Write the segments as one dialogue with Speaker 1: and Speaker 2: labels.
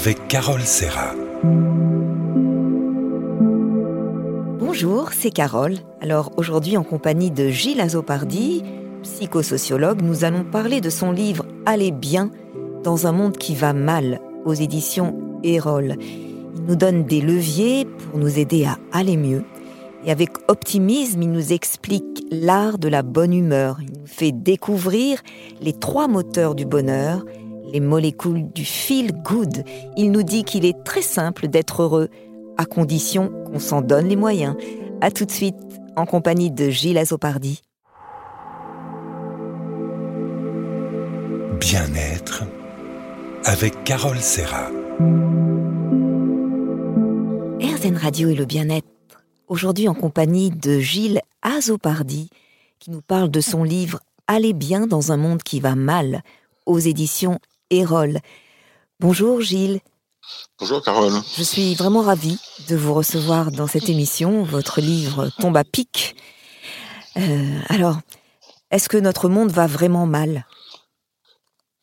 Speaker 1: avec Carole Serra.
Speaker 2: Bonjour, c'est Carole. Alors aujourd'hui, en compagnie de Gilles Azopardi, psychosociologue, nous allons parler de son livre Aller bien dans un monde qui va mal aux éditions Erol. Il nous donne des leviers pour nous aider à aller mieux. Et avec optimisme, il nous explique l'art de la bonne humeur. Il nous fait découvrir les trois moteurs du bonheur, les molécules du feel good. Il nous dit qu'il est très simple d'être heureux, à condition qu'on s'en donne les moyens. A tout de suite, en compagnie de Gilles Azopardi.
Speaker 1: Bien-être avec Carole Serra.
Speaker 2: RZN Radio et le bien-être. Aujourd'hui en compagnie de Gilles Azopardi, qui nous parle de son livre Aller bien dans un monde qui va mal, aux éditions Erol. Bonjour Gilles.
Speaker 3: Bonjour Carole.
Speaker 2: Je suis vraiment ravie de vous recevoir dans cette émission. Votre livre tombe à pic. Euh, alors, est-ce que notre monde va vraiment mal?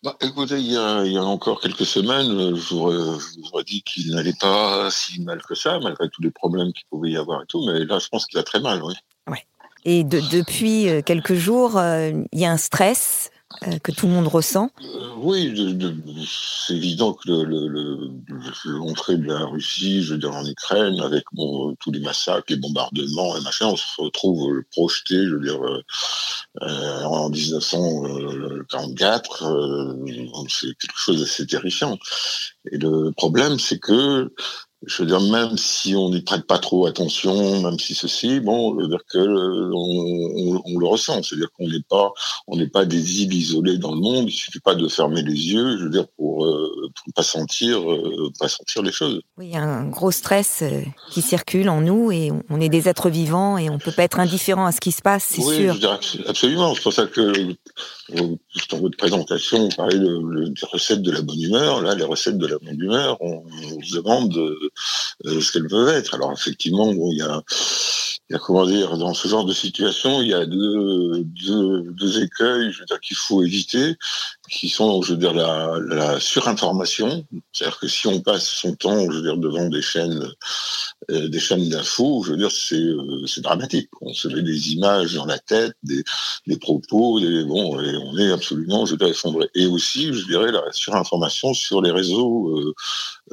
Speaker 3: Bah, écoutez, il y, a, encore quelques semaines, je vous aurais dit qu'il n'allait pas si mal que ça, malgré tous les problèmes qu'il pouvait y avoir et tout, mais là, je pense qu'il va très mal, oui.
Speaker 2: Ouais. Et depuis euh, quelques jours, euh, il y a un stress, euh, que tout le monde ressent
Speaker 3: euh, Oui, c'est évident que l'entrée le, de la Russie, je veux dire en Ukraine, avec tous les massacres, les bombardements et machin, on se retrouve projeté, je veux dire, euh, en 1944, c'est quelque chose d'assez terrifiant. Et le problème, c'est que je veux dire, même si on n'y prête pas trop attention, même si ceci, bon, je veux dire que on, on, le ressent, c'est-à-dire qu'on n'est pas, on n'est pas des îles isolées dans le monde. Il suffit pas de fermer les yeux, je veux dire, pour, euh, pour pas sentir, euh, pas sentir les choses.
Speaker 2: Oui, il y a un gros stress euh, qui circule en nous et on est des êtres vivants et on peut pas être indifférent à ce qui se passe, c'est
Speaker 3: oui,
Speaker 2: sûr.
Speaker 3: Je dirais absolument. C'est pour ça que dans votre présentation, vous parlez de, des recettes de la bonne humeur. Là, les recettes de la bonne humeur, on, on se demande euh, ce qu'elles peuvent être. Alors effectivement, il y a, y comment dire, dans ce genre de situation, il y a deux, deux, deux écueils, je veux dire, qu'il faut éviter, qui sont, je veux dire, la, la surinformation. C'est-à-dire que si on passe son temps, je veux dire, devant des chaînes, euh, des chaînes d'infos, je veux dire, c'est, euh, dramatique. On se met des images dans la tête, des, des propos, des, bon, et on est absolument, je veux dire, effondré. Et aussi, je dirais, la surinformation sur les réseaux euh,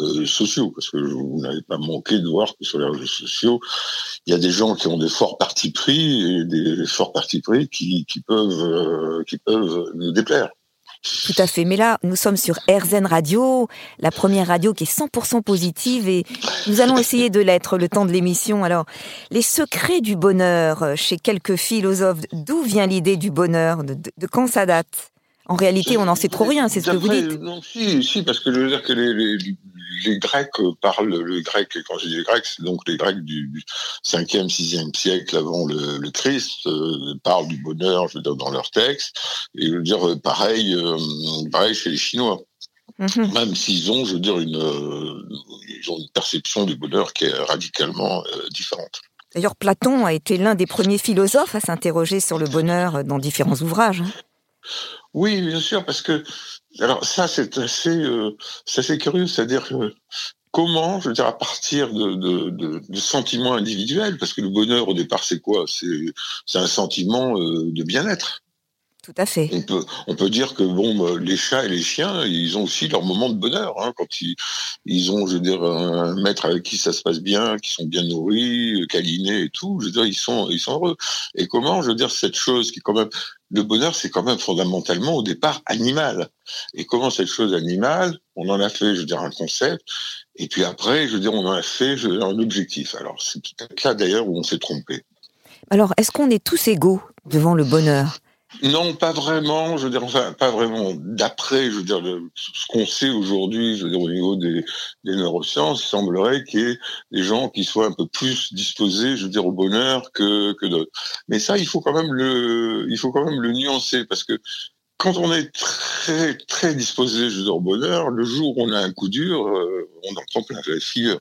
Speaker 3: euh, sociaux, parce que vous n'avez pas manqué de voir que sur les réseaux sociaux, il y a des gens qui ont des forts partis pris et des forts partis pris qui, qui peuvent, euh, qui peuvent nous déplaire.
Speaker 2: Tout à fait. Mais là, nous sommes sur RZN Radio, la première radio qui est 100% positive et nous allons essayer de l'être le temps de l'émission. Alors, les secrets du bonheur euh, chez quelques philosophes, d'où vient l'idée du bonheur de, de, quand ça date? En réalité, on n'en sait trop rien, c'est ce que vous dites.
Speaker 3: Non, si, si, parce que je veux dire que les, les, les Grecs parlent le grec, et quand je dis les Grecs, c'est donc les Grecs du, du 5e, 6e siècle avant le, le Christ, euh, parlent du bonheur, je veux dire, dans leurs textes. Et je veux dire, pareil, euh, pareil chez les Chinois. -hmm. Même s'ils ont, je veux dire, une, euh, ils ont une perception du bonheur qui est radicalement euh, différente.
Speaker 2: D'ailleurs, Platon a été l'un des premiers philosophes à s'interroger sur le bonheur dans différents ouvrages.
Speaker 3: Oui, bien sûr, parce que alors ça c'est assez, euh, assez curieux, c'est-à-dire comment, je veux dire, à partir de, de, de, de, sentiments individuels, parce que le bonheur au départ c'est quoi? C'est un sentiment euh, de bien-être.
Speaker 2: Tout à fait.
Speaker 3: On peut, on peut dire que bon, les chats et les chiens, ils ont aussi leur moment de bonheur hein, quand ils, ils ont, je veux dire, un maître avec qui ça se passe bien, qui sont bien nourris, câlinés et tout. Je veux dire, ils sont, ils sont heureux. Et comment, je veux dire, cette chose qui quand même, le bonheur, c'est quand même fondamentalement au départ animal. Et comment cette chose animale, on en a fait, je veux dire, un concept. Et puis après, je veux dire, on en a fait je veux un objectif. Alors c'est peut-être là d'ailleurs où on s'est trompé.
Speaker 2: Alors, est-ce qu'on est tous égaux devant le bonheur?
Speaker 3: Non, pas vraiment. Je veux dire, enfin, pas vraiment. D'après, je veux dire, ce qu'on sait aujourd'hui, je veux dire, au niveau des, des neurosciences, il semblerait qu'il y ait des gens qui soient un peu plus disposés, je veux dire, au bonheur que, que d'autres. Mais ça, il faut quand même le, il faut quand même le nuancer parce que quand on est très, très disposé, je veux dire, au bonheur, le jour où on a un coup dur, euh, on en prend plein la figure.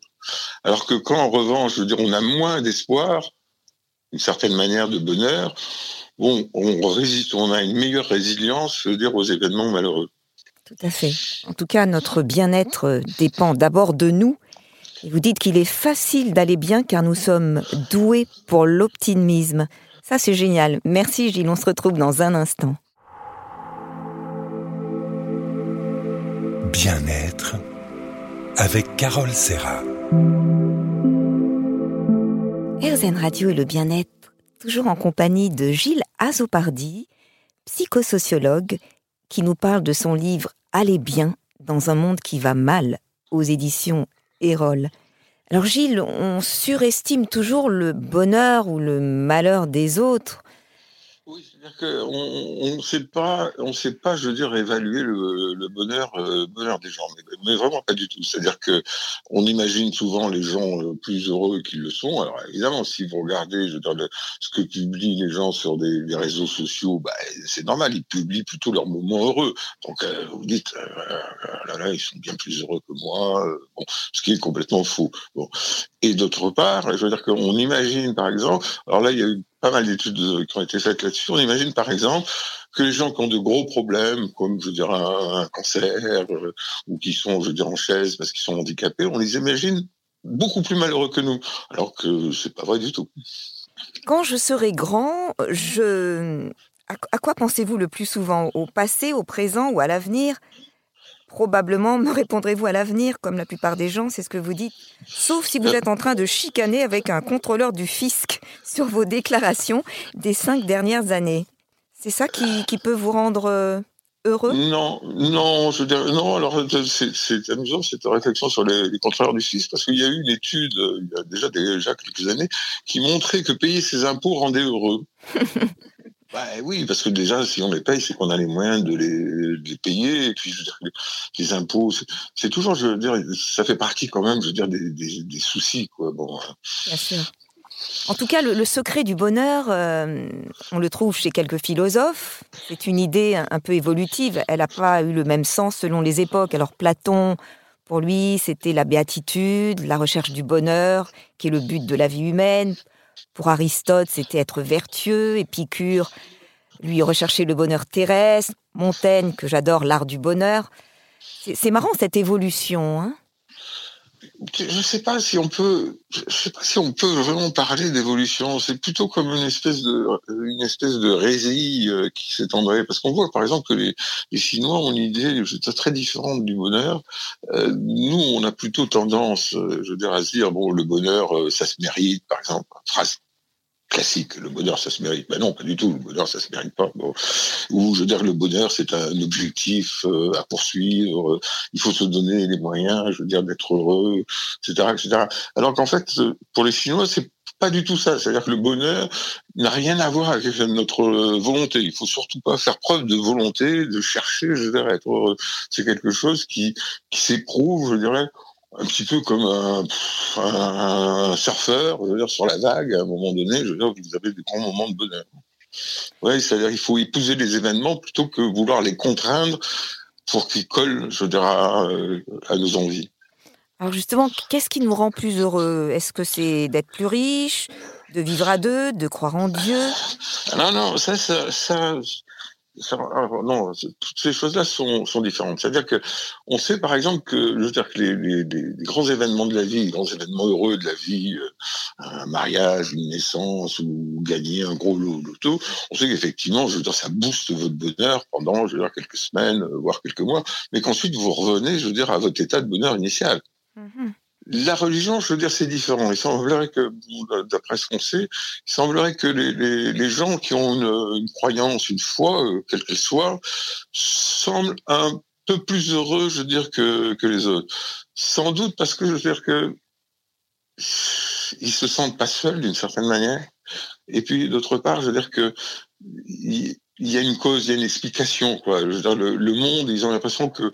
Speaker 3: Alors que quand, en revanche, je veux dire, on a moins d'espoir, une certaine manière de bonheur, bon, on résiste, on a une meilleure résilience, je veux dire, aux événements malheureux.
Speaker 2: Tout à fait. En tout cas, notre bien-être dépend d'abord de nous. Et vous dites qu'il est facile d'aller bien car nous sommes doués pour l'optimisme. Ça, c'est génial. Merci Gilles, on se retrouve dans un instant.
Speaker 1: Bien-être avec Carole Serra.
Speaker 2: RZN Radio et le bien-être, toujours en compagnie de Gilles Azopardi, psychosociologue, qui nous parle de son livre Allez bien dans un monde qui va mal aux éditions Erol. Alors Gilles, on surestime toujours le bonheur ou le malheur des autres.
Speaker 3: C'est-à-dire qu'on ne sait pas, on sait pas, je veux dire, évaluer le, bonheur, euh, bonheur des gens, mais, vraiment pas du tout. C'est-à-dire que on imagine souvent les gens euh, plus heureux qu'ils le sont. Alors évidemment, si vous regardez, je veux dire, ce que publient les gens sur des, réseaux sociaux, bah, c'est normal, ils publient plutôt leurs moments heureux. Donc euh, vous dites, là, là, ils sont bien plus heureux que moi. bon, ce qui est complètement faux. Bon. Et d'autre part, je veux dire qu'on imagine, par exemple, alors là, il y a eu pas mal d'études qui ont été faites là-dessus. Par exemple que les gens qui ont de gros problèmes, comme je dire un, cancer, euh, ou qui sont, en chaise parce qu'ils sont handicapés, on les imagine beaucoup plus malheureux que nous, alors que c'est pas vrai du tout.
Speaker 2: Quand je serai grand, je à quoi pensez-vous le plus souvent? Au passé, au présent ou à l'avenir? Probablement me répondrez-vous à l'avenir, comme la plupart des gens, c'est ce que vous dites. Sauf si vous êtes en train de chicaner avec un contrôleur du fisc sur vos déclarations des cinq dernières années. C'est ça qui, peut vous rendre euh, heureux?
Speaker 3: Non, non, je veux non. Alors c'est amusant cette réflexion sur les, contrôleurs du fisc parce qu'il y a eu une étude euh, il y a déjà déjà quelques années qui montrait que payer ses impôts rendait heureux. Bah, oui, parce que déjà, si on les paye, c'est qu'on a les moyens de les, payer. Et puis, je veux dire, les, impôts, c'est toujours, je veux dire, ça fait partie quand même, je veux dire, des, soucis, quoi. Bon.
Speaker 2: Hein. Bien sûr. En tout cas, le, secret du bonheur, euh, on le trouve chez quelques philosophes. C'est une idée un, peu évolutive. Elle n'a pas eu le même sens selon les époques. Alors Platon, pour lui, c'était la béatitude, la recherche du bonheur, qui est le but de la vie humaine. Pour Aristote, c'était être vertueux. Épicure, lui, recherchait le bonheur terrestre. Montaigne, que j'adore, l'art du bonheur. C'est marrant cette évolution. Hein
Speaker 3: je ne sais pas si on peut, je sais pas si on peut vraiment parler d'évolution. C'est plutôt comme une espèce de, une espèce de résille euh, qui s'étendrait. Parce qu'on voit, par exemple, que les, les Chinois ont une idée très différente du bonheur. Euh, nous, on a plutôt tendance, euh, je veux dire, à se dire bon, le bonheur, ça se mérite, par exemple. Phrase classique. Le bonheur, ça se mérite. Ben non, pas du tout. Le bonheur, ça se mérite pas. Bon. Ou je veux dire, le bonheur, c'est un objectif euh, à poursuivre. Il faut se donner les moyens, je veux dire, d'être heureux, etc., etc. Alors qu'en fait, pour les Chinois, c'est pas du tout ça. C'est-à-dire que le bonheur n'a rien à voir avec notre volonté. Il faut surtout pas faire preuve de volonté, de chercher, je veux dire, être heureux. C'est quelque chose qui, qui s'éprouve, je dirais, un petit peu comme un, surfeur, je veux dire, sur la vague, à un moment donné, je veux dire, vous avez des grands moments de bonheur. C'est-à-dire qu'il faut épouser les événements plutôt que vouloir les contraindre pour qu'ils collent, je veux dire, à, nos envies.
Speaker 2: Alors justement, qu'est-ce qui nous rend plus heureux? Est-ce que c'est d'être plus riche, de vivre à deux, de croire en Dieu?
Speaker 3: Non, non, ça, ça, ça non, toutes ces choses-là sont, sont différentes. C'est-à-dire que on sait par exemple que, je veux dire que les, grands événements de la vie, les grands événements heureux de la vie, euh, un mariage, une naissance ou gagner un gros lot loto, on sait qu'effectivement, je veux dire, ça booste votre bonheur pendant, je veux dire, quelques semaines, euh, voire quelques mois, mais qu'ensuite vous revenez, je veux dire, à votre état de bonheur initial. Mm-hmm. La religion, je veux dire, c'est différent. Il semblerait que, d'après ce qu'on sait, il semblerait que les, gens qui ont une, croyance, une foi, euh, quelle qu'elle soit, semblent un peu plus heureux, je veux dire, que, les autres. Sans doute parce que, je veux dire, que ils se sentent pas seuls d'une certaine manière. Et puis, d'autre part, je veux dire que il y a une cause, il y a une explication, le monde, ils ont l'impression que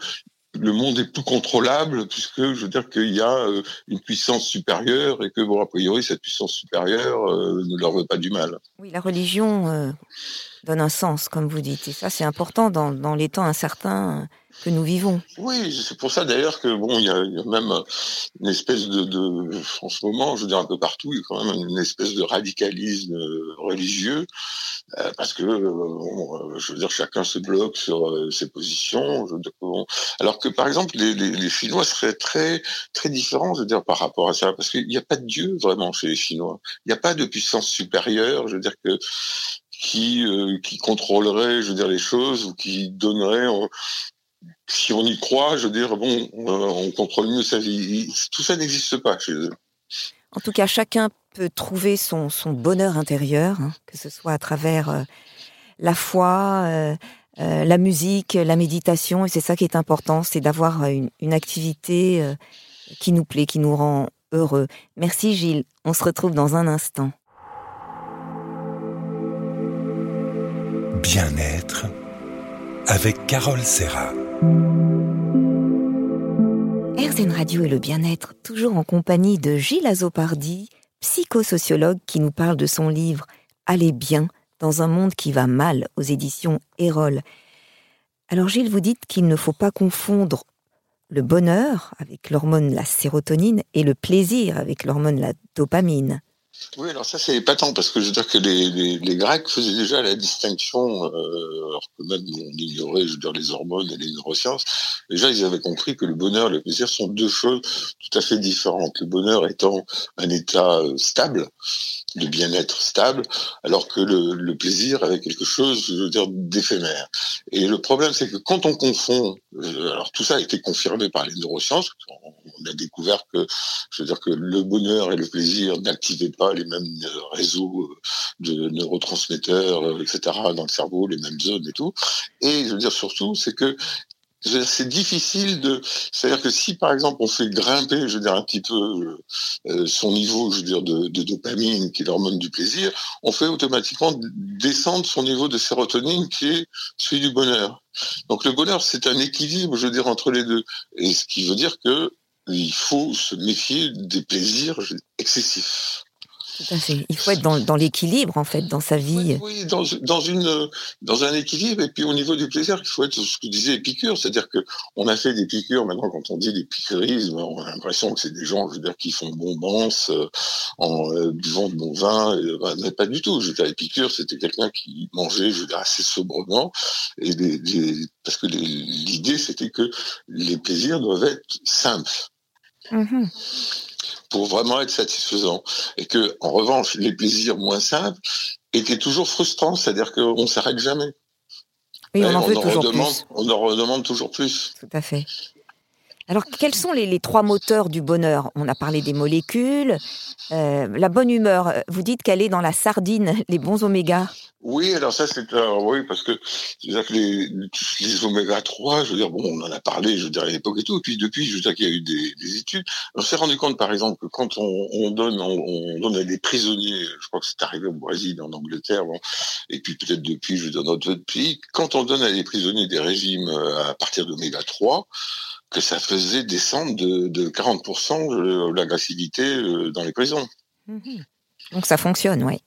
Speaker 3: le monde est plus contrôlable puisque je veux dire qu'il y a euh, une puissance supérieure et que bon a priori cette puissance supérieure euh, ne leur veut pas du mal.
Speaker 2: Oui, la religion euh, donne un sens comme vous dites et ça c'est important dans, les temps incertains que nous vivons.
Speaker 3: Oui, c'est pour ça d'ailleurs que bon, il y, a même une espèce de, en ce moment, je veux dire un peu partout, il y a quand même une espèce de radicalisme religieux euh, parce que euh, je veux dire chacun se bloque sur euh, ses positions. Alors que par exemple les, les, les, Chinois seraient très très différents, je veux dire par rapport à ça, parce qu'il n'y a pas de Dieu vraiment chez les Chinois. Il n'y a pas de puissance supérieure, je veux dire que qui qui contrôlerait, je veux dire les choses ou qui donnerait si on y croit, je veux dire, bon, on contrôle mieux sa vie. Tout ça n'existe pas chez eux.
Speaker 2: En tout cas, chacun peut trouver son, bonheur intérieur, hein, que ce soit à travers euh, la foi, euh, euh, la musique, la méditation, et c'est ça qui est important, c'est d'avoir une, activité qui nous plaît, qui nous rend heureux. Merci Gilles, on se retrouve dans un instant.
Speaker 1: Bien-être avec Carole Serra.
Speaker 2: RZN Radio et le bien-être, toujours en compagnie de Gilles Azopardi, psychosociologue qui nous parle de son livre Allez bien dans un monde qui va mal aux éditions Erol. Alors Gilles, vous dites qu'il ne faut pas confondre le bonheur avec l'hormone la sérotonine et le plaisir avec l'hormone la dopamine.
Speaker 3: Oui, alors ça c'est épatant parce que je veux dire que les, Grecs faisaient déjà la distinction, euh, alors que même on ignorait, je veux dire, les hormones et les neurosciences. Déjà, ils avaient compris que le bonheur et le plaisir sont deux choses tout à fait différentes. Le bonheur étant un état euh, stable, de bien-être stable, alors que le, le, plaisir avait quelque chose, je veux dire, d'éphémère. Et le problème, c'est que quand on confond, euh, alors tout ça a été confirmé par les neurosciences, on a découvert que, je veux dire, que le bonheur et le plaisir n'activaient pas les mêmes euh, réseaux euh, de neurotransmetteurs, etc., dans le cerveau, les mêmes zones et tout. Et je veux dire surtout, c'est que c'est difficile de c'est-à-dire que si par exemple on fait grimper je veux dire un petit peu euh, son niveau je veux dire de, de dopamine qui est l'hormone du plaisir on fait automatiquement descendre son niveau de sérotonine qui est celui du bonheur donc le bonheur c'est un équilibre je veux dire entre les deux et ce qui veut dire que il faut se méfier des plaisirs excessifs
Speaker 2: il faut être dans, l'équilibre, en fait, dans sa vie.
Speaker 3: Oui, dans, une, dans un équilibre. Et puis, au niveau du plaisir, il faut être ce que disait Épicure. C'est-à-dire que on a fait des piqûres. Maintenant, quand on dit des piquerismes, on a l'impression que c'est des gens, je veux dire, qui font bombance euh, en euh, buvant de bon vin. Bah, mais pas du tout. Je veux dire, Épicure, c'était quelqu'un qui mangeait, je veux dire, assez sobrement. Et parce que l'idée, c'était que les plaisirs doivent être simples. Mmh pour vraiment être satisfaisant. Et que, en revanche, les plaisirs moins simples étaient toujours frustrants, c'est-à-dire qu'on ne s'arrête jamais.
Speaker 2: Oui, on en veut toujours plus.
Speaker 3: On en redemande toujours plus.
Speaker 2: Tout à fait. Alors, quels sont les, trois moteurs du bonheur? On a parlé des molécules, euh, la bonne humeur. Vous dites qu'elle est dans la sardine, les bons oméga.
Speaker 3: Oui, alors ça c'est oui parce que que les, oméga 3, je veux dire bon, on en a parlé, je veux dire à l'époque et tout, et puis depuis, je veux dire qu'il y a eu des, des études. On s'est rendu compte par exemple que quand on, on donne on, donne à des prisonniers, je crois que c'est arrivé au Brésil, en Angleterre, et puis peut-être depuis, je veux dire dans d'autres pays, quand on donne à des prisonniers des régimes euh, à partir d'oméga 3, que ça faisait descendre de, de 40% euh, l'agressivité euh, dans les prisons.
Speaker 2: Mhm. Donc ça fonctionne, oui.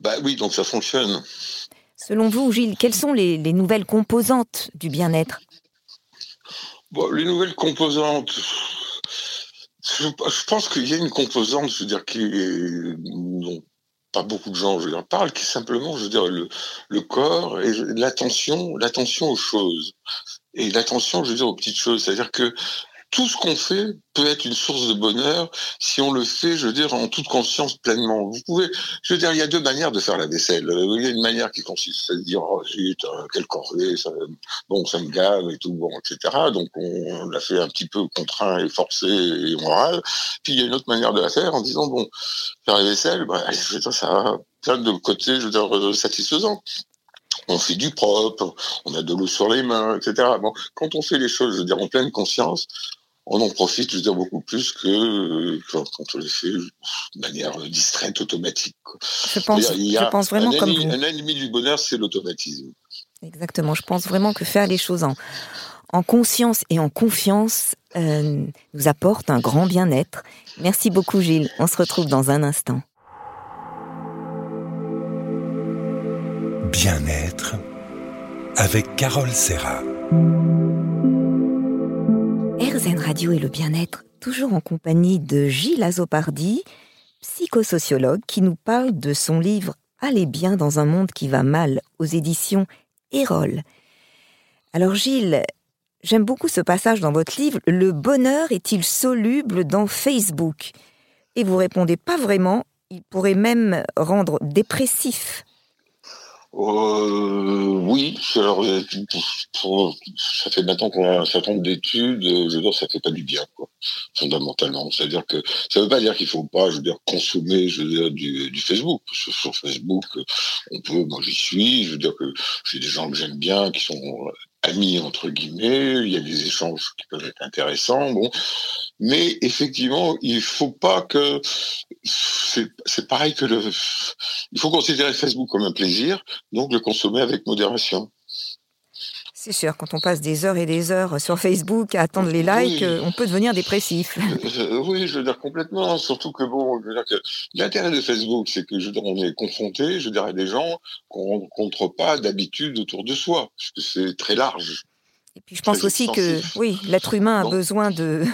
Speaker 3: Bah oui, donc ça fonctionne.
Speaker 2: Selon vous, Gilles, quelles sont les, les nouvelles composantes du bien-être?
Speaker 3: Bon, Les nouvelles composantes, je, pense qu'il y a une composante, je veux dire, qui est, dont pas beaucoup de gens, je veux dire, parlent, qui est simplement, je veux dire, le, le corps et l'attention, l'attention aux choses et l'attention, je veux dire, aux petites choses. C'est-à-dire que tout ce qu'on fait peut être une source de bonheur si on le fait, je veux dire, en toute conscience pleinement. Vous pouvez, je veux dire, il y a deux manières de faire la vaisselle. Il y a une manière qui consiste à se dire, oh zut, euh, quelle corvée, ça, bon, ça me gave et tout, bon, etc. Donc on, l'a fait un petit peu contraint et forcé et moral. Puis il y a une autre manière de la faire en disant, bon, faire la vaisselle, bah, ça a plein de côtés, je veux dire, euh, satisfaisants on fait du propre, on a de l'eau sur les mains, etc. Bon, quand on fait les choses, je veux dire, en pleine conscience, on en profite, je veux dire, beaucoup plus que euh, quand, on les fait de manière distraite, automatique.
Speaker 2: Je pense, je pense vraiment
Speaker 3: un
Speaker 2: comme
Speaker 3: ennemi,
Speaker 2: vous.
Speaker 3: Un ennemi du bonheur, c'est l'automatisme.
Speaker 2: Exactement. Je pense vraiment que faire les choses en, en conscience et en confiance euh, nous apporte un grand bien-être. Merci beaucoup, Gilles. On se retrouve dans un instant.
Speaker 1: Bien-être avec Carole Serra.
Speaker 2: Radio et le bien-être, toujours en compagnie de Gilles Azopardi, psychosociologue, qui nous parle de son livre Allez bien dans un monde qui va mal aux éditions Erol. Alors Gilles, j'aime beaucoup ce passage dans votre livre. Le bonheur est-il soluble dans Facebook? Et vous répondez pas vraiment. Il pourrait même rendre dépressif.
Speaker 3: Euh, oui, alors, pour, ça fait maintenant qu'on a un certain nombre d'études, je veux dire, ça fait pas du bien, quoi, fondamentalement. C'est-à-dire que ça veut pas dire qu'il faut pas, je veux dire, consommer, je veux dire, du, du Facebook. Sur, Facebook, on peut, moi j'y suis, je veux dire que j'ai des gens que j'aime bien, qui sont amis entre guillemets, il y a des échanges qui peuvent être intéressants, bon. Mais effectivement, il faut pas que c'est pareil que le. Il faut considérer Facebook comme un plaisir, donc le consommer avec modération.
Speaker 2: C'est sûr, quand on passe des heures et des heures sur Facebook à attendre les likes, on peut devenir dépressif.
Speaker 3: Euh, oui, je veux dire complètement. Surtout que bon, l'intérêt de Facebook, c'est que je veux dire, on est confronté, je dirais, à des gens qu'on ne rencontre pas d'habitude autour de soi, parce que c'est très large.
Speaker 2: Et puis je pense aussi que oui, l'être humain a besoin de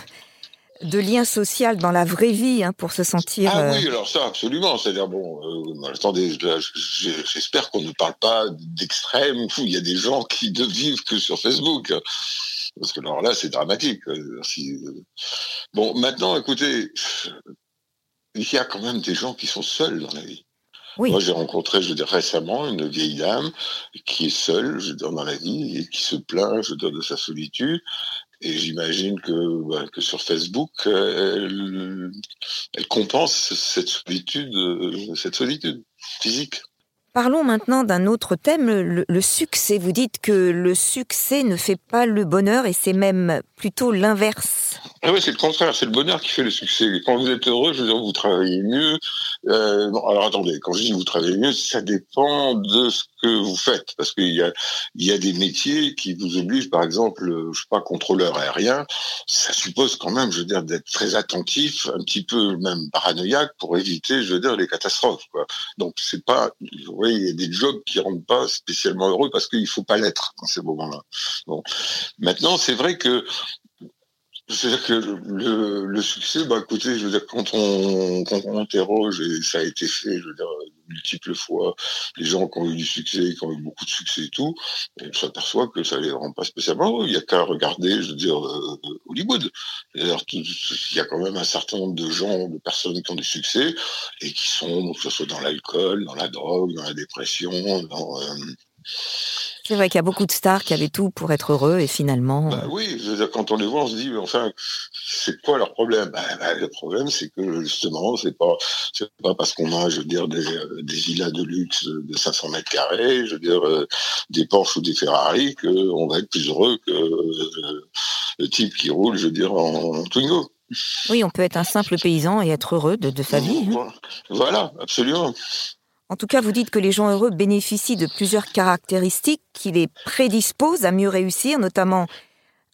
Speaker 2: de lien social dans la vraie vie hein, pour se sentir.
Speaker 3: Ah oui, euh, alors ça, absolument. C'est-à-dire, bon, euh, attendez, j'espère qu'on ne parle pas d'extrême où il y a des gens qui ne vivent que sur Facebook. Parce que alors là, c'est dramatique. Euh, bon, maintenant, écoutez, il y a quand même des gens qui sont seuls dans la vie. Oui. Moi, j'ai rencontré, je dire, récemment une vieille dame qui est seule, je dire, dans la vie et qui se plaint, je dire, de sa solitude et j'imagine que, bah, que sur Facebook, elle, elle, compense cette solitude, euh, cette solitude physique.
Speaker 2: Parlons maintenant d'un autre thème, le, succès. Vous dites que le succès ne fait pas le bonheur et c'est même plutôt l'inverse.
Speaker 3: Ah oui, c'est le contraire, c'est le bonheur qui fait le succès. Quand vous êtes heureux, je veux dire, vous travaillez mieux. Euh, alors attendez, quand je dis vous travaillez mieux, ça dépend de ce vous faites, parce qu'il y a, des métiers qui vous obligent, par exemple, je sais pas, contrôleur aérien, ça suppose quand même, je veux dire, d'être très attentif, un petit peu même paranoïaque pour éviter, je veux dire, les catastrophes. Donc c'est pas, vous voyez, il y a des jobs qui rendent pas spécialement heureux parce qu'il faut pas l'être dans ces moments-là. Bon, maintenant c'est vrai que c'est-à-dire que le, le, succès, bah écoutez, je veux dire, quand on, quand on interroge, et ça a été fait, je veux dire, multiples fois, les gens qui ont eu du succès, qui ont eu beaucoup de succès et tout, on s'aperçoit que ça les rend pas spécialement. Il y a qu'à regarder, je veux dire, euh, Hollywood. il y a quand même un certain nombre de gens, de personnes qui ont du succès et qui sont, que ce soit dans l'alcool, dans la drogue, dans la dépression, dans... Euh,
Speaker 2: c'est vrai qu'il y a beaucoup de stars qui avaient tout pour être heureux et finalement.
Speaker 3: Bah oui, quand on les voit, on se dit, mais enfin, c'est quoi leur problème? Bah, bah, Le problème, c'est que justement, c'est pas, c'est pas parce qu'on a, je veux dire, des, des, villas de luxe de 500 mètres carrés, je veux dire, euh, des Porsche ou des Ferrari, qu'on va être plus heureux que euh, le type qui roule, je veux dire, en, Twingo.
Speaker 2: Oui, on peut être un simple paysan et être heureux de, sa vie.
Speaker 3: Hein. Voilà, absolument.
Speaker 2: En tout cas, vous dites que les gens heureux bénéficient de plusieurs caractéristiques qui les prédisposent à mieux réussir, notamment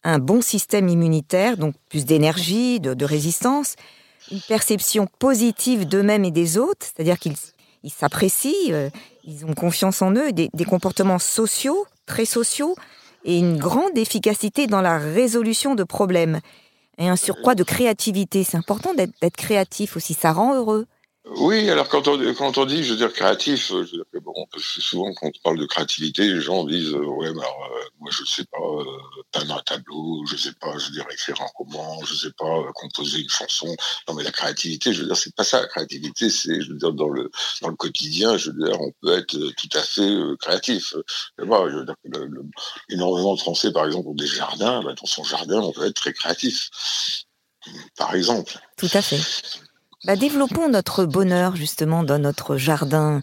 Speaker 2: un bon système immunitaire, donc plus d'énergie, de, résistance, une perception positive d'eux-mêmes et des autres, c'est-à-dire qu'ils s'apprécient, euh, ils ont confiance en eux, des, des comportements sociaux, très sociaux, et une grande efficacité dans la résolution de problèmes. Et un surcroît de créativité. C'est important d'être créatif aussi, ça rend heureux.
Speaker 3: Oui, alors quand on, quand on dit, je veux dire, créatif, je veux dire que bon, souvent quand on parle de créativité, les gens disent, euh, ouais, alors, euh, moi je sais pas euh, peindre un tableau, je sais pas, je veux dire, écrire un roman, je sais pas composer une chanson. Non, mais la créativité, je veux dire, c'est pas ça. La créativité, c'est, je veux dire, dans le dans le quotidien, je veux dire, on peut être tout à fait créatif. je veux dire, énormément de Français, par exemple, ont des jardins. Ben, dans son jardin, on peut être très créatif, par exemple.
Speaker 2: Tout à fait. Bah, développons notre bonheur justement dans notre jardin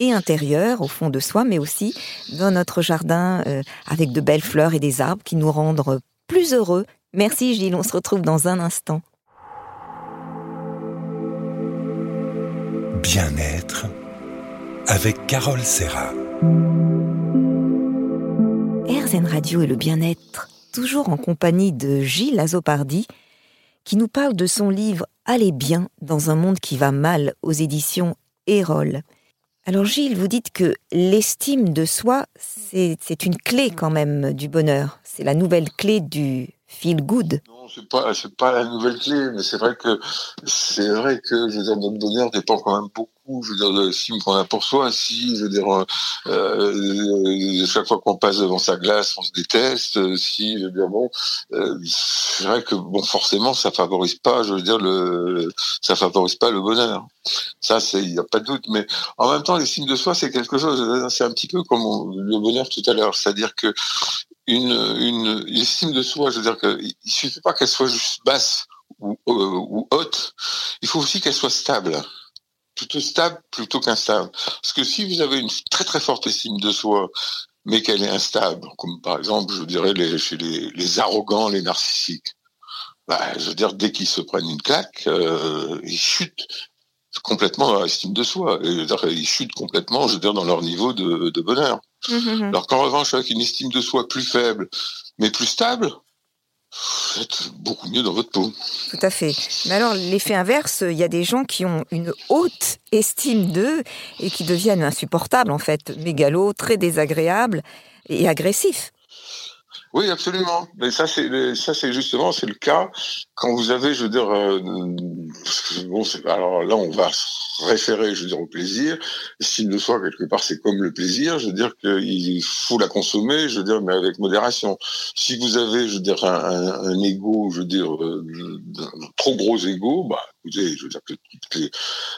Speaker 2: et intérieur, au fond de soi, mais aussi dans notre jardin euh, avec de belles fleurs et des arbres qui nous rendent plus heureux. Merci Gilles, on se retrouve dans un instant.
Speaker 1: Bien-être avec Carole Serra.
Speaker 2: RZN Radio et le bien-être, toujours en compagnie de Gilles Azopardi, qui nous parle de son livre Allez bien dans un monde qui va mal aux éditions Erol. Alors Gilles, vous dites que l'estime de soi, c'est une clé quand même du bonheur. C'est la nouvelle clé du feel good.
Speaker 3: Non, c'est pas, c'est pas la nouvelle clé, mais c'est vrai que, c'est vrai que, je notre bonheur dépend quand même beaucoup, je veux dire, de l'estime qu'on a pour soi. Si, je veux dire, euh, euh, chaque fois qu'on passe devant sa glace, on se déteste. Si, je veux dire, bon, euh, c'est vrai que, bon, forcément, ça favorise pas, je veux dire, le, ça favorise pas le bonheur. Ça, c'est, il n'y a pas de doute. Mais en même temps, l'estime de soi, c'est quelque chose, c'est un petit peu comme le bonheur tout à l'heure. C'est-à-dire que une, une, estime de soi, je veux dire qu'il il suffit pas qu'elle soit juste basse ou, euh, ou haute, il faut aussi qu'elle soit stable. Plutôt stable plutôt qu'instable. Parce que si vous avez une très très forte estime de soi, mais qu'elle est instable, comme par exemple, je dirais, les, chez les, arrogants, les narcissiques, bah, je veux dire, dès qu'ils se prennent une claque, euh, ils chutent complètement dans l'estime de soi. Et, ils chutent complètement, je veux dire, dans leur niveau de bonheur. Mmh Alors qu'en revanche, avec une estime de soi plus faible, mais plus stable, vous êtes beaucoup mieux dans votre peau.
Speaker 2: Tout à fait. Mais alors, l'effet inverse, il y a des gens qui ont une haute estime d'eux et qui deviennent insupportables, en fait, mégalos, très désagréables et agressifs.
Speaker 3: Oui, absolument. Mais ça, c'est ça, c'est justement, c'est le cas quand vous avez, je veux dire, euh, bon, alors là, on va se référer, je veux dire, au plaisir. S'il de soi quelque part, c'est comme le plaisir. Je veux dire qu'il faut la consommer, je veux dire, mais avec modération. Si vous avez, je veux dire, un, un, ego, je veux dire, euh, un trop gros ego, bah, écoutez, je veux dire que toutes les,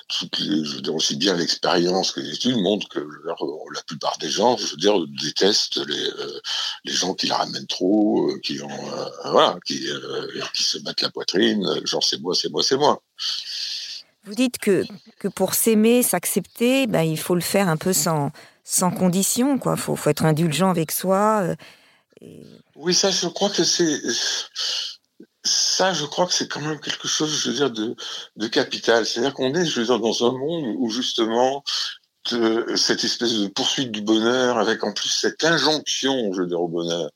Speaker 3: toutes les je veux dire aussi bien l'expérience que les études montrent que la plupart des gens, je veux dire, détestent les, euh, les gens qui la ramènent trop, euh, qui ont, euh, voilà, qui, qui se battent la poitrine, genre c'est moi, c'est moi, c'est moi.
Speaker 2: Vous dites que, que pour s'aimer, s'accepter, ben, il faut le faire un peu sans, sans condition, quoi. Faut, faut être indulgent avec soi.
Speaker 3: Et... Oui, ça, je crois que c'est ça, je crois que c'est quand même quelque chose, je veux dire, de, de capital. C'est-à-dire qu'on est, je veux dire, dans un monde où justement cette espèce de poursuite du bonheur, avec en plus cette injonction, je veux dire, au bonheur,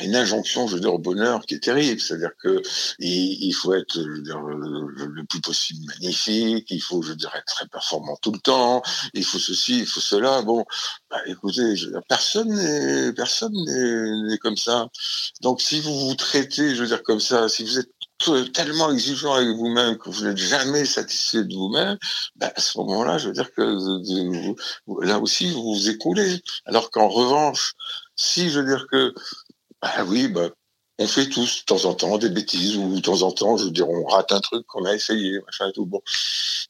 Speaker 3: une injonction, je veux dire, au bonheur qui est terrible. C'est-à-dire que il, faut être, le, plus possible magnifique, il faut, je veux dire, être très performant tout le temps, il faut ceci, il faut cela. Bon, bah, écoutez, je veux dire, personne n'est, personne n'est comme ça. Donc, si vous vous traitez, je veux dire, comme ça, si vous êtes tellement exigeant avec vous-même que vous n'êtes jamais satisfait de vous-même, ben à ce moment-là, je veux dire que là aussi, vous vous écoulez. Alors qu'en revanche, si je veux dire que, bah oui, bah, on fait tous de temps en temps des bêtises ou de temps en temps, je veux dire, on rate un truc qu'on a essayé, machin et tout. Bon,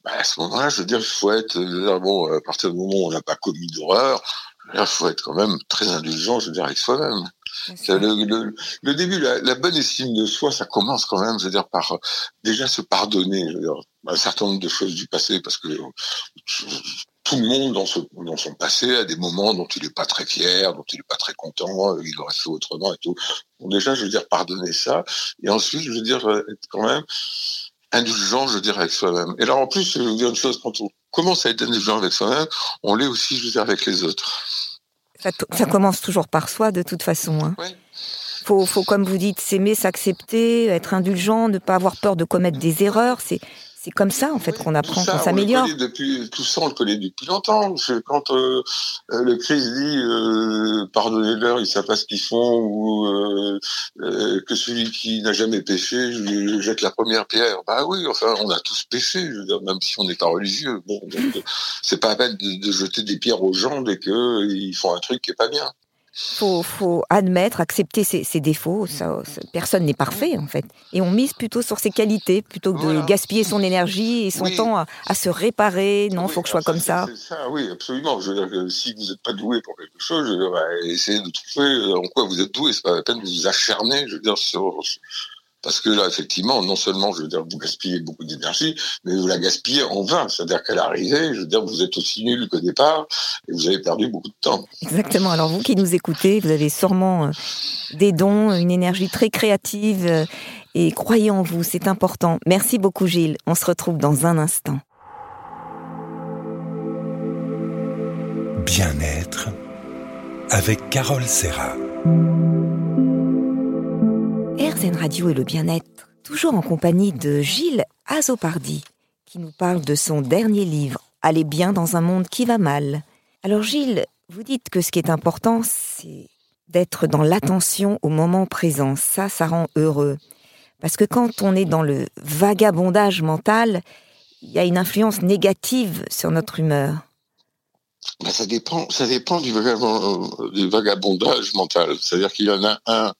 Speaker 3: bah, à ce moment-là, je veux dire, il faut être, bon, à partir du moment où on n'a pas commis d'horreur, il faut être quand même très indulgent, je veux dire, avec soi-même. Le, le, le, début, la, la, bonne estime de soi, ça commence quand même, je veux dire, par déjà se pardonner, je veux dire, un certain nombre de choses du passé, parce que tout le monde dans, ce, dans son passé a des moments dont il n'est pas très fier, dont il n'est pas très content, il aurait fait autrement et tout. Bon, déjà, je veux dire, pardonner ça, et ensuite, je veux dire, être quand même indulgent, je veux dire, avec soi-même. Et là, en plus, je veux dire une chose, quand on commence à être indulgent avec soi-même, on l'est aussi, je veux dire, avec les autres.
Speaker 2: Ça, ça, commence toujours par soi, de toute façon. Hein.
Speaker 3: Oui.
Speaker 2: Faut, faut, comme vous dites, s'aimer, s'accepter, être indulgent, ne pas avoir peur de commettre des erreurs. C'est, c'est comme ça en fait oui, qu'on apprend, qu'on s'améliore.
Speaker 3: Depuis tout ça, on le connaît depuis longtemps. Quand euh, le Christ dit euh, pardonnez-leur, ils savent pas ce qu'ils font, ou euh, euh, que celui qui n'a jamais péché je jette la première pierre. Bah oui, enfin, on a tous péché, je veux dire, même si on n'est pas religieux. Bon, c'est pas à peine de, de, jeter des pierres aux gens dès que ils font un truc qui est pas bien
Speaker 2: faut, faut admettre, accepter ses, ses défauts. Ça, ça, personne n'est parfait en fait, et on mise plutôt sur ses qualités plutôt que voilà. de gaspiller son énergie et son oui. temps à, à, se réparer. Non, oui, faut que je sois comme ça.
Speaker 3: ça. Oui, absolument. Je veux dire que si vous n'êtes pas doué pour quelque chose, je veux dire, bah, essayez de trouver en quoi vous êtes doué. C'est pas la peine de vous acharner, je veux dire, sur, parce que là, effectivement, non seulement, je veux dire, vous gaspillez beaucoup d'énergie, mais vous la gaspillez en vain. C'est-à-dire qu'à l'arrivée, je veux dire, vous êtes aussi nul qu'au départ et vous avez perdu beaucoup de temps.
Speaker 2: Exactement. Alors, vous qui nous écoutez, vous avez sûrement euh, des dons, une énergie très créative euh, et croyez en vous, c'est important. Merci beaucoup, Gilles. On se retrouve dans un instant.
Speaker 1: Bien-être avec Carole Serra.
Speaker 2: RZN Radio et le bien-être, toujours en compagnie de Gilles Azopardi, qui nous parle de son dernier livre, Aller bien dans un monde qui va mal. Alors Gilles, vous dites que ce qui est important, c'est d'être dans l'attention au moment présent. Ça, ça rend heureux. Parce que quand on est dans le vagabondage mental, il y a une influence négative sur notre humeur.
Speaker 3: Ben, ça dépend, ça dépend du, du vagabondage mental. C'est-à-dire qu'il y en a un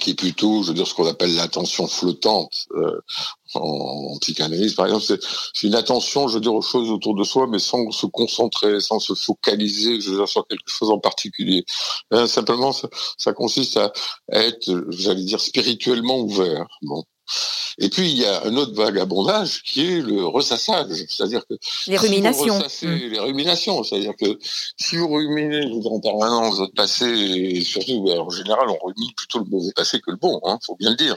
Speaker 3: qui est plutôt, je veux dire, ce qu'on appelle l'attention flottante euh, en, psychanalyse, par exemple, c'est une attention, je veux dire, aux choses autour de soi, mais sans se concentrer, sans se focaliser, je veux dire, sur quelque chose en particulier. Euh, simplement, ça, ça, consiste à être, j'allais dire, spirituellement ouvert. Bon. Et puis il y a un autre vagabondage qui est le ressassage, c'est-à-dire que
Speaker 2: les ruminations,
Speaker 3: mmh. les ruminations, c'est-à-dire que si vous ruminez en permanence votre passé, et surtout en général on rumine plutôt le mauvais passé que le bon, hein, faut bien le dire.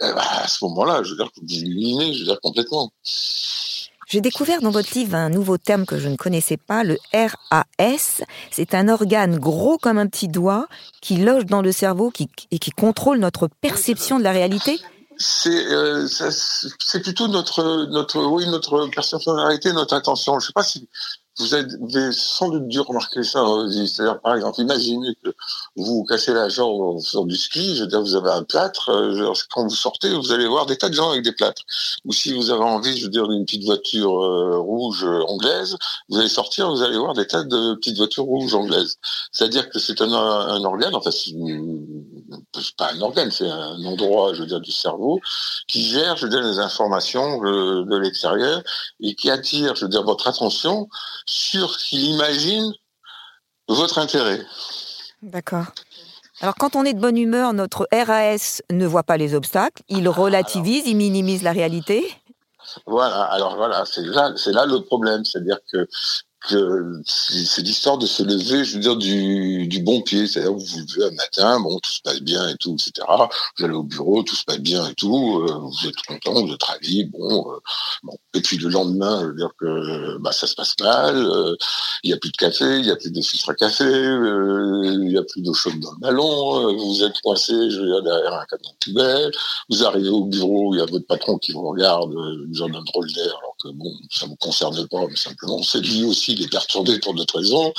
Speaker 3: Eh ben, à ce moment-là, je veux dire que vous ruminez, je veux dire complètement.
Speaker 2: J'ai découvert dans votre livre un nouveau terme que je ne connaissais pas, le RAS. C'est un organe gros comme un petit doigt qui loge dans le cerveau qui, et qui contrôle notre perception de la réalité
Speaker 3: c'est euh, c'est plutôt notre notre oui notre personnalité notre intention je sais pas si vous avez sans doute dû remarquer ça aussi. C'est-à-dire, par exemple, imaginez que vous cassez la jambe en faisant du ski, je veux dire, vous avez un plâtre, euh, quand vous sortez, vous allez voir des tas de gens avec des plâtres. Ou si vous avez envie, je veux dire, d'une petite voiture euh, rouge euh, anglaise, vous allez sortir, vous allez voir des tas de petites voitures rouges anglaises. C'est-à-dire que c'est un, un organe, enfin, c'est pas un organe, c'est un endroit, je veux dire, du cerveau, qui gère, je veux dire, les informations de l'extérieur et qui attire, je veux dire, votre attention sur ce qu'il imagine votre intérêt.
Speaker 2: D'accord. Alors quand on est de bonne humeur, notre RAS ne voit pas les obstacles, il relativise, il minimise la réalité.
Speaker 3: Voilà, alors voilà, c'est là, c'est là le problème, c'est-à-dire que c'est l'histoire de se lever, je veux dire, du, bon pied. C'est-à-dire, vous vous levez un matin, bon, tout se passe bien et tout, etc. Vous allez au bureau, tout se passe bien et tout. Euh, vous êtes content, vous êtes ravi, bon, euh, bon. Et puis le lendemain, je veux dire que bah, ça se passe mal. Euh, il n'y a plus de café, il n'y a plus de filtre à café, il n'y a plus d'eau chaude dans le ballon. vous êtes coincé, je veux dire, derrière un camion poubelle. Vous arrivez au bureau, il y a votre patron qui vous regarde, vous en un drôle d'air, alors que bon, ça vous concerne pas, mais simplement c'est lui aussi il est perturbé pour d'autres raisons.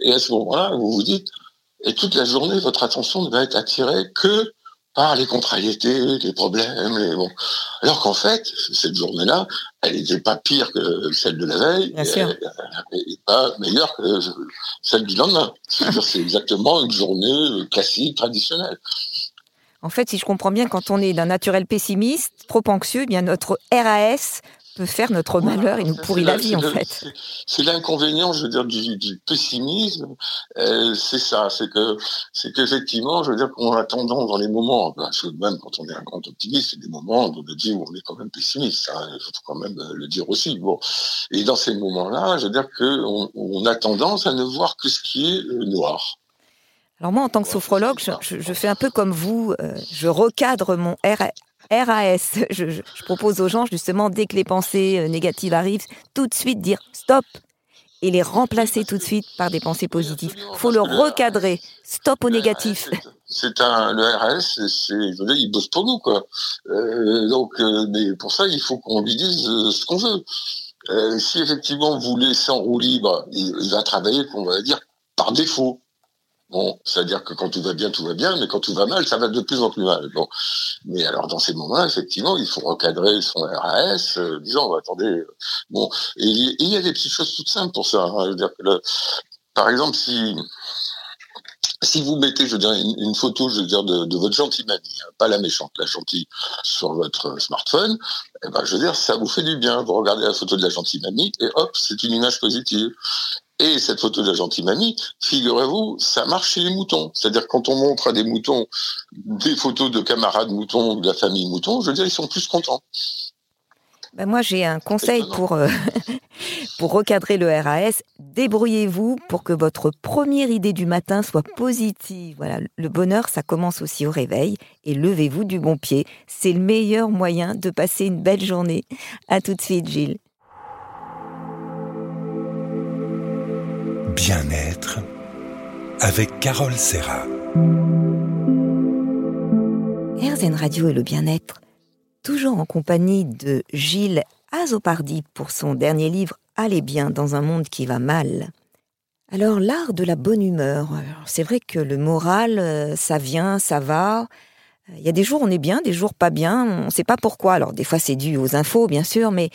Speaker 3: et à ce moment-là, vous vous dites, et toute la journée, votre attention ne va être attirée que par les contrariétés, les problèmes, les bon. Alors qu'en fait, cette journée-là, elle n'était pas pire que celle de la veille, et, pas meilleure que celle du lendemain. C'est exactement une journée classique, traditionnelle.
Speaker 2: En fait, si je comprends bien, quand on est d'un naturel pessimiste, trop anxieux, eh bien notre RAS peut faire notre malheur et nous pourrit la, vie en fait.
Speaker 3: C'est l'inconvénient, je veux dire, du, pessimisme. Euh, c'est ça, c'est que c'est qu'effectivement, je veux dire qu'on a tendance dans les moments, ben, même quand on est un grand optimiste, c'est des moments où on dit où on est quand même pessimiste. Hein, il faut quand même euh, le dire aussi. Bon, et dans ces moments-là, je veux dire qu'on on a tendance à ne voir que ce qui est euh, noir.
Speaker 2: Alors moi, en tant que sophrologue, je, je, fais un peu comme vous. je recadre mon RAS. Je, propose aux gens justement, dès que les pensées euh, négatives arrivent, tout de suite dire stop et les remplacer tout de suite par des pensées positives. Il faut le recadrer. Stop au négatif.
Speaker 3: C'est un le RAS, c'est il bosse pour nous quoi. Euh, donc euh, mais pour ça il faut qu'on lui dise ce qu'on veut. si effectivement vous laissez en roue libre, il, va travailler, qu'on va dire, par défaut. Bon, c'est-à-dire que quand tout va bien, tout va bien, mais quand tout va mal, ça va de plus en plus mal. Bon, mais alors dans ces moments, effectivement, il faut recadrer son RAS, euh, disant attendez, euh, bon, et il y a des petites choses toutes simples pour ça. Hein. je veux dire que par exemple, si si vous mettez, je veux dire, une, photo, je veux dire, de, de votre gentille mamie, hein, pas la méchante, la gentille, sur votre smartphone, eh ben, je veux dire, ça vous fait du bien. Vous regardez la photo de la gentille mamie et hop, c'est une image positive. Et cette photo de la gentille mamie, figurez-vous, ça marche chez les moutons. C'est-à-dire quand on montre à des moutons des photos de camarades moutons, de la famille mouton, je veux dire, ils sont plus contents.
Speaker 2: Ben moi, j'ai un conseil pour, euh, pour recadrer le RAS. Débrouillez-vous pour que votre première idée du matin soit positive. Voilà, le bonheur, ça commence aussi au réveil. Et levez-vous du bon pied. C'est le meilleur moyen de passer une belle journée. À tout de suite, Gilles.
Speaker 1: Bien-être avec Carole Serra.
Speaker 2: RZN Radio et le bien-être, toujours en compagnie de Gilles Azopardi pour son dernier livre Allez bien dans un monde qui va mal. Alors l'art de la bonne humeur, c'est vrai que le moral, euh, ça vient, ça va. Il y a des jours on est bien, des jours pas bien, on ne sait pas pourquoi. Alors des fois c'est dû aux infos bien sûr, mais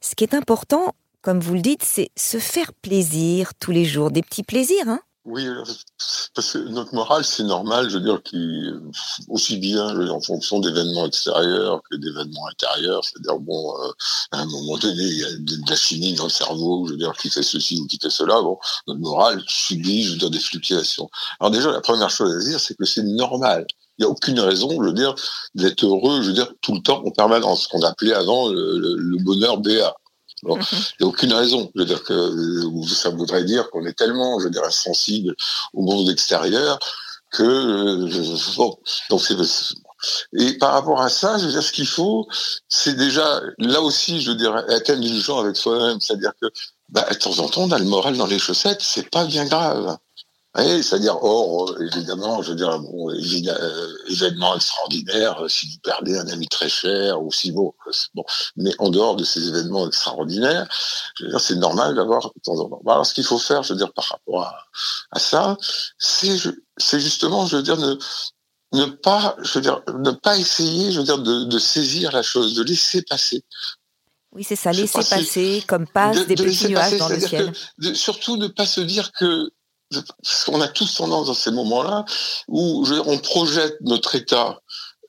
Speaker 2: ce qui est important, comme vous le dites, c'est se faire plaisir tous les jours, des petits plaisirs. Hein
Speaker 3: oui, parce que notre morale, c'est normal, je veux dire, qui aussi bien en fonction d'événements extérieurs que d'événements intérieurs. C'est-à-dire, bon, euh, à un moment donné, il y a de, la chimie dans le cerveau, je veux dire, qui fait ceci ou qui fait cela. Bon, notre morale subit, je veux dire, des fluctuations. Alors déjà, la première chose à dire, c'est que c'est normal. Il n'y a aucune raison, je veux dire, d'être heureux, je veux dire, tout le temps en permanence, ce qu'on appelait avant le, le bonheur BA. Il n'y a aucune raison. Je veux dire que euh, ça voudrait dire qu'on est tellement, je veux dire, insensible au monde extérieur que euh, bon. Donc c'est et par rapport à ça, je veux dire, ce qu'il faut, c'est déjà là aussi, je veux dire, être indulgent avec soi-même, c'est-à-dire que bah, de temps en temps, on a le moral dans les chaussettes, c'est pas bien grave. Oui, c'est-à-dire, or, évidemment, je veux dire, bon, euh, événement extraordinaire, euh, si vous perdez un ami très cher, ou si bon, bon, mais en dehors de ces événements extraordinaires, je veux dire, c'est normal d'avoir de temps en temps. Alors, ce qu'il faut faire, je veux dire, par rapport à, à ça, c'est, justement, je veux dire, ne, ne pas, je veux dire, ne pas essayer, je veux dire, de, de saisir la chose, de laisser passer.
Speaker 2: Oui, c'est ça, laisser passer, comme passe des petits nuages dans le ciel.
Speaker 3: surtout ne pas se dire que qu'on a tous tendance dans ces moments-là où je on projette notre état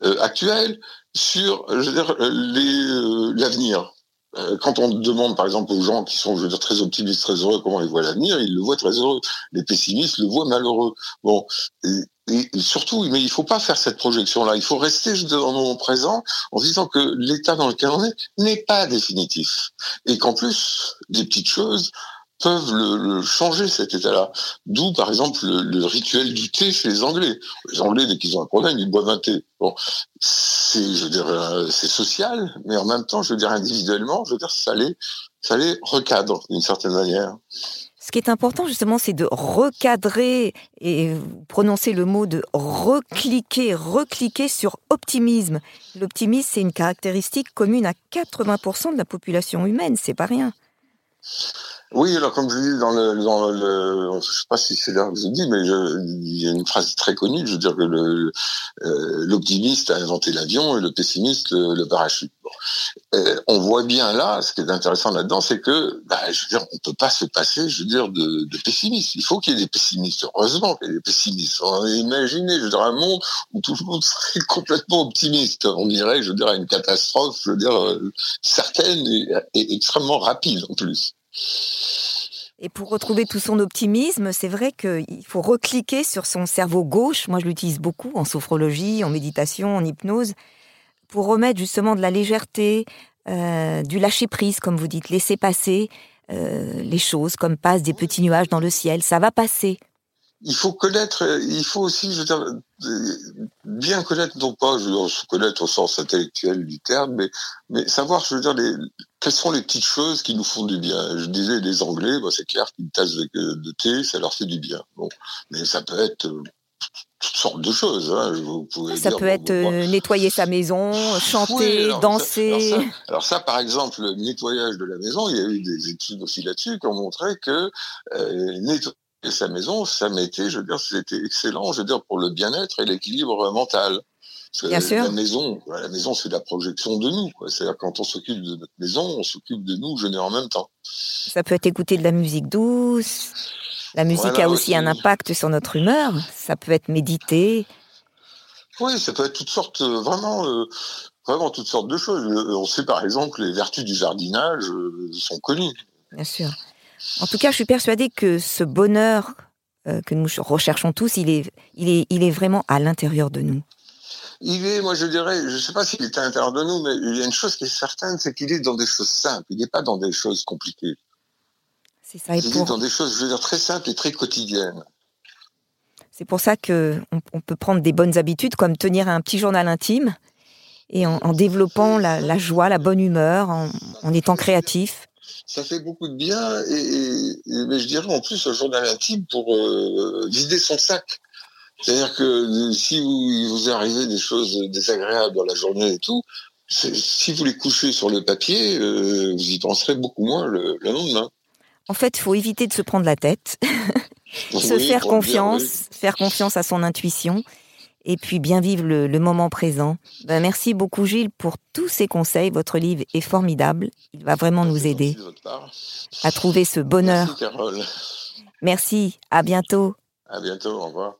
Speaker 3: euh, actuel sur veux dire, euh, l'avenir. Euh, quand on demande, par exemple, aux gens qui sont, je veux dire, très optimistes, très heureux, comment ils voient l'avenir, ils le voient très heureux. Les pessimistes le voient malheureux. Bon, et, surtout, mais il faut pas faire cette projection-là. Il faut rester dans le moment présent en disant que l'état dans lequel on est n'est pas définitif. Et qu'en plus, des petites choses, peuvent le, changer cet état-là. D'où, par exemple, le, rituel du thé chez les Anglais. Les Anglais, dès qu'ils ont un problème, ils boivent un thé. Bon, c'est, je veux dire, euh, c'est social, mais en même temps, je veux individuellement, je veux dire, ça les, ça les recadre d'une certaine manière.
Speaker 2: Ce qui est important justement, c'est de recadrer et prononcer le mot de recliquer, recliquer sur optimisme. L'optimisme, c'est une caractéristique commune à 80% de la population humaine, c'est pas rien.
Speaker 3: Oui, alors comme je dis dans le, dans le, je sais pas si c'est là que je dis, mais il y a une phrase très connue, je veux dire que le, euh, l'optimiste a inventé l'avion et le pessimiste le, parachute. Euh, on voit bien là, ce qui est intéressant là-dedans, c'est que, bah, je veux dire, on peut pas se passer, je veux dire, de, de pessimistes. Il faut qu'il y ait des pessimistes. Heureusement qu'il y ait des pessimistes. Imaginez, je veux dire, un monde où tout le monde serait complètement optimiste. On irait, je veux dire, à une catastrophe, je veux dire, euh, certaine et extrêmement rapide en plus.
Speaker 2: Et pour retrouver tout son optimisme, c'est vrai qu'il faut recliquer sur son cerveau gauche. Moi, je l'utilise beaucoup en sophrologie, en méditation, en hypnose, pour remettre justement de la légèreté, euh, du lâcher prise, comme vous dites, laisser passer euh, les choses comme passent des petits nuages dans le ciel. Ça va passer
Speaker 3: il faut connaître, il faut aussi, je veux dire, bien connaître, non pas je veux dire, connaître au sens intellectuel du terme, mais, mais savoir, je veux dire, les, quelles sont les petites choses qui nous font du bien. Je disais, les Anglais, bah, c'est clair qu'une tasse de, de, thé, ça leur fait du bien. Bon, mais ça peut être euh, toutes sortes de choses. Hein. Vous
Speaker 2: pouvez ça peut être euh, nettoyer sa maison, chanter, danser.
Speaker 3: alors, ça, par exemple, le nettoyage de la maison, il y a eu des études aussi là-dessus qui ont montré que euh, nettoyer sa maison, ça m'était, je veux dire, c'était excellent, je veux dire, pour le bien-être et l'équilibre mental.
Speaker 2: Bien sûr.
Speaker 3: La maison, la maison, c'est la projection de nous. C'est-à-dire quand on s'occupe de notre maison, on s'occupe de nous, je n'ai en même temps.
Speaker 2: Ça peut être écouter de la musique douce. La musique a aussi, un impact sur notre humeur. Ça peut être méditer.
Speaker 3: Oui, ça peut être toutes sortes, euh, vraiment, euh, vraiment toutes sortes de choses. Euh, on sait par exemple les vertus du jardinage sont connues.
Speaker 2: Bien sûr. En tout cas, je suis persuadée que ce bonheur euh, que nous recherchons tous, il est, il est, il est vraiment à l'intérieur de nous.
Speaker 3: Il est, moi je dirais, je ne sais pas s'il est à l'intérieur de nous, mais il y a une chose qui est certaine, c'est qu'il est dans des choses simples. Il n'est pas dans des choses compliquées.
Speaker 2: C'est ça.
Speaker 3: il est dans des choses, je veux dire, très simples et très quotidiennes.
Speaker 2: C'est pour ça que on, peut prendre des bonnes habitudes, comme tenir un petit journal intime, et en, développant la, joie, la bonne humeur, en étant créatif
Speaker 3: ça fait beaucoup de bien et, mais je dirais en plus un journal intime pour euh, vider son sac. C'est-à-dire que si vous, vous arrivez des choses désagréables dans la journée et tout, si vous les couchez sur le papier, euh, vous y penserez beaucoup moins le, lendemain.
Speaker 2: En fait, il faut éviter de se prendre la tête, se
Speaker 3: Oui,
Speaker 2: faire
Speaker 3: dire,
Speaker 2: confiance,
Speaker 3: oui.
Speaker 2: faire confiance à son intuition et puis bien vivre le, le moment présent. Ben, merci beaucoup Gilles pour tous ces conseils. Votre livre est formidable. Il va vraiment nous aider à trouver ce bonheur.
Speaker 3: Merci.
Speaker 2: Merci, à bientôt.
Speaker 3: À bientôt. Au revoir.